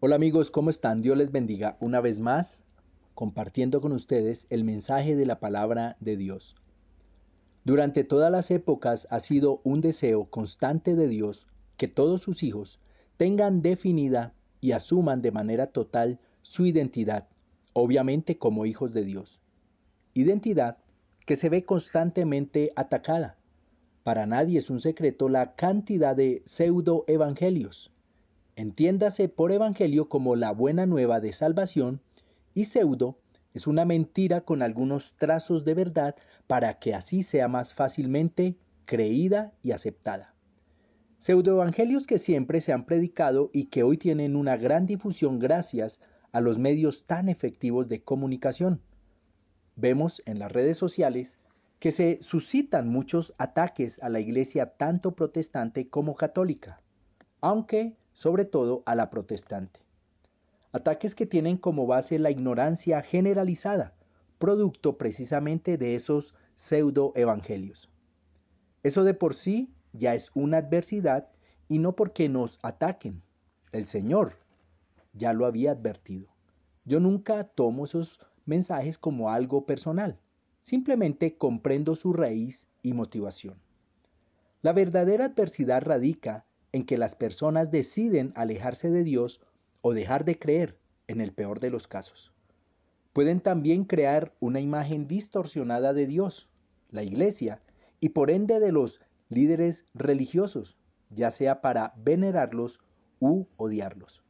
Hola amigos, ¿cómo están? Dios les bendiga una vez más, compartiendo con ustedes el mensaje de la palabra de Dios. Durante todas las épocas ha sido un deseo constante de Dios que todos sus hijos tengan definida y asuman de manera total su identidad, obviamente como hijos de Dios. Identidad que se ve constantemente atacada. Para nadie es un secreto la cantidad de pseudo-evangelios Entiéndase por evangelio como la buena nueva de salvación y pseudo es una mentira con algunos trazos de verdad para que así sea más fácilmente creída y aceptada. Pseudoevangelios que siempre se han predicado y que hoy tienen una gran difusión gracias a los medios tan efectivos de comunicación. Vemos en las redes sociales que se suscitan muchos ataques a la iglesia tanto protestante como católica, aunque sobre todo a la protestante. Ataques que tienen como base la ignorancia generalizada, producto precisamente de esos pseudo-evangelios. Eso de por sí ya es una adversidad y no porque nos ataquen. El Señor ya lo había advertido. Yo nunca tomo esos mensajes como algo personal, simplemente comprendo su raíz y motivación. La verdadera adversidad radica en que las personas deciden alejarse de Dios o dejar de creer, en el peor de los casos. Pueden también crear una imagen distorsionada de Dios, la Iglesia, y por ende de los líderes religiosos, ya sea para venerarlos u odiarlos.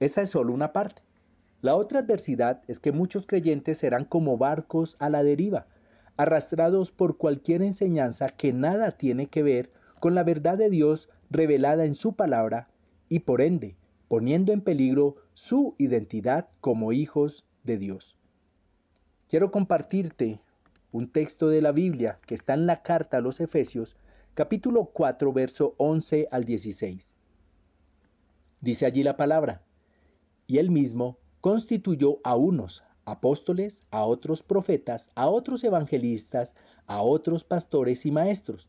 Esa es solo una parte. La otra adversidad es que muchos creyentes serán como barcos a la deriva, arrastrados por cualquier enseñanza que nada tiene que ver con la verdad de Dios revelada en su palabra y por ende poniendo en peligro su identidad como hijos de Dios. Quiero compartirte un texto de la Biblia que está en la carta a los Efesios, capítulo 4, verso 11 al 16. Dice allí la palabra, y él mismo constituyó a unos apóstoles, a otros profetas, a otros evangelistas, a otros pastores y maestros,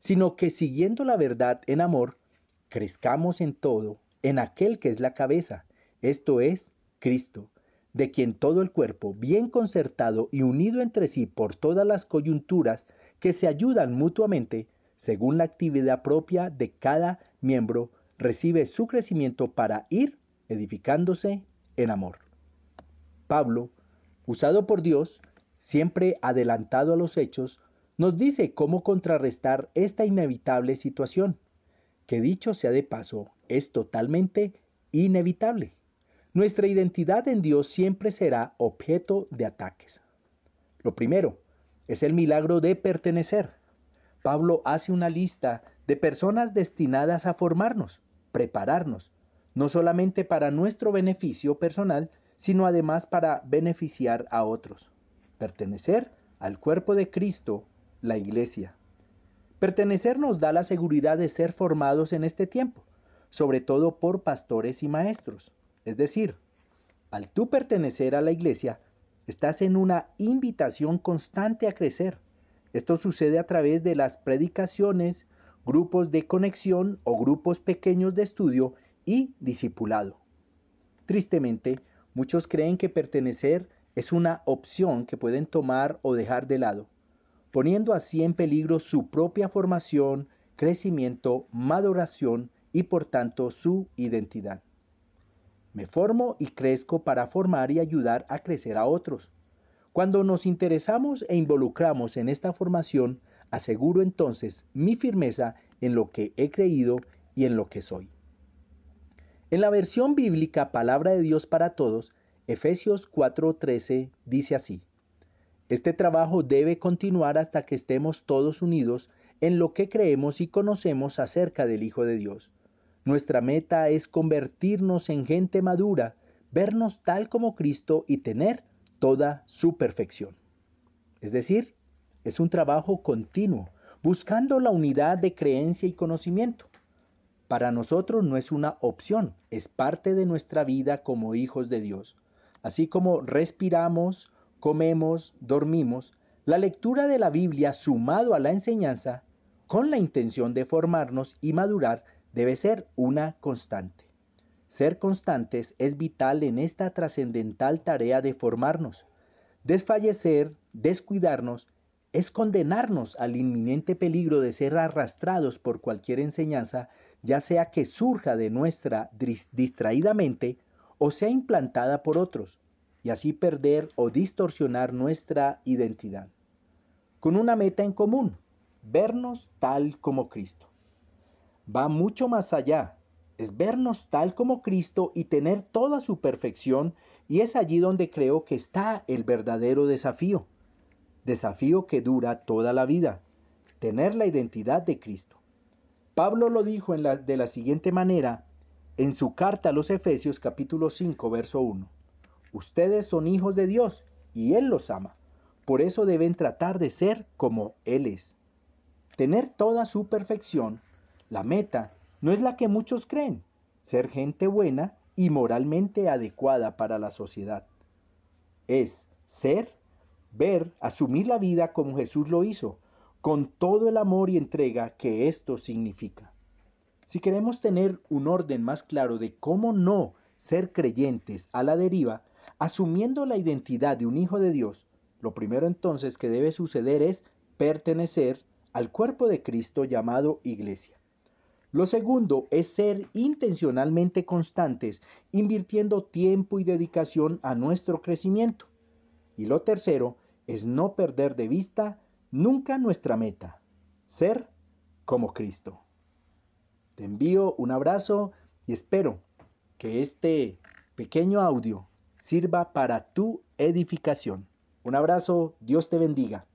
sino que siguiendo la verdad en amor, crezcamos en todo en aquel que es la cabeza, esto es Cristo, de quien todo el cuerpo, bien concertado y unido entre sí por todas las coyunturas que se ayudan mutuamente, según la actividad propia de cada miembro, recibe su crecimiento para ir edificándose en amor. Pablo, usado por Dios, siempre adelantado a los hechos, nos dice cómo contrarrestar esta inevitable situación, que dicho sea de paso, es totalmente inevitable. Nuestra identidad en Dios siempre será objeto de ataques. Lo primero es el milagro de pertenecer. Pablo hace una lista de personas destinadas a formarnos, prepararnos, no solamente para nuestro beneficio personal, sino además para beneficiar a otros. Pertenecer al cuerpo de Cristo la iglesia. Pertenecer nos da la seguridad de ser formados en este tiempo, sobre todo por pastores y maestros. Es decir, al tú pertenecer a la iglesia, estás en una invitación constante a crecer. Esto sucede a través de las predicaciones, grupos de conexión o grupos pequeños de estudio y discipulado. Tristemente, muchos creen que pertenecer es una opción que pueden tomar o dejar de lado poniendo así en peligro su propia formación, crecimiento, maduración y por tanto su identidad. Me formo y crezco para formar y ayudar a crecer a otros. Cuando nos interesamos e involucramos en esta formación, aseguro entonces mi firmeza en lo que he creído y en lo que soy. En la versión bíblica Palabra de Dios para Todos, Efesios 4:13 dice así, este trabajo debe continuar hasta que estemos todos unidos en lo que creemos y conocemos acerca del Hijo de Dios. Nuestra meta es convertirnos en gente madura, vernos tal como Cristo y tener toda su perfección. Es decir, es un trabajo continuo, buscando la unidad de creencia y conocimiento. Para nosotros no es una opción, es parte de nuestra vida como hijos de Dios. Así como respiramos, comemos, dormimos, la lectura de la Biblia sumado a la enseñanza, con la intención de formarnos y madurar, debe ser una constante. Ser constantes es vital en esta trascendental tarea de formarnos. Desfallecer, descuidarnos, es condenarnos al inminente peligro de ser arrastrados por cualquier enseñanza, ya sea que surja de nuestra distraídamente o sea implantada por otros, y así perder o distorsionar nuestra identidad. Con una meta en común, vernos tal como Cristo. Va mucho más allá es vernos tal como Cristo y tener toda su perfección, y es allí donde creo que está el verdadero desafío. Desafío que dura toda la vida, tener la identidad de Cristo. Pablo lo dijo en la, de la siguiente manera en su carta a los Efesios capítulo 5 verso 1. Ustedes son hijos de Dios y Él los ama. Por eso deben tratar de ser como Él es. Tener toda su perfección, la meta no es la que muchos creen, ser gente buena y moralmente adecuada para la sociedad. Es ser, ver, asumir la vida como Jesús lo hizo, con todo el amor y entrega que esto significa. Si queremos tener un orden más claro de cómo no ser creyentes a la deriva, asumiendo la identidad de un hijo de Dios, lo primero entonces que debe suceder es pertenecer al cuerpo de Cristo llamado iglesia. Lo segundo es ser intencionalmente constantes, invirtiendo tiempo y dedicación a nuestro crecimiento. Y lo tercero es no perder de vista nunca nuestra meta, ser como Cristo. Te envío un abrazo y espero que este pequeño audio sirva para tu edificación. Un abrazo, Dios te bendiga.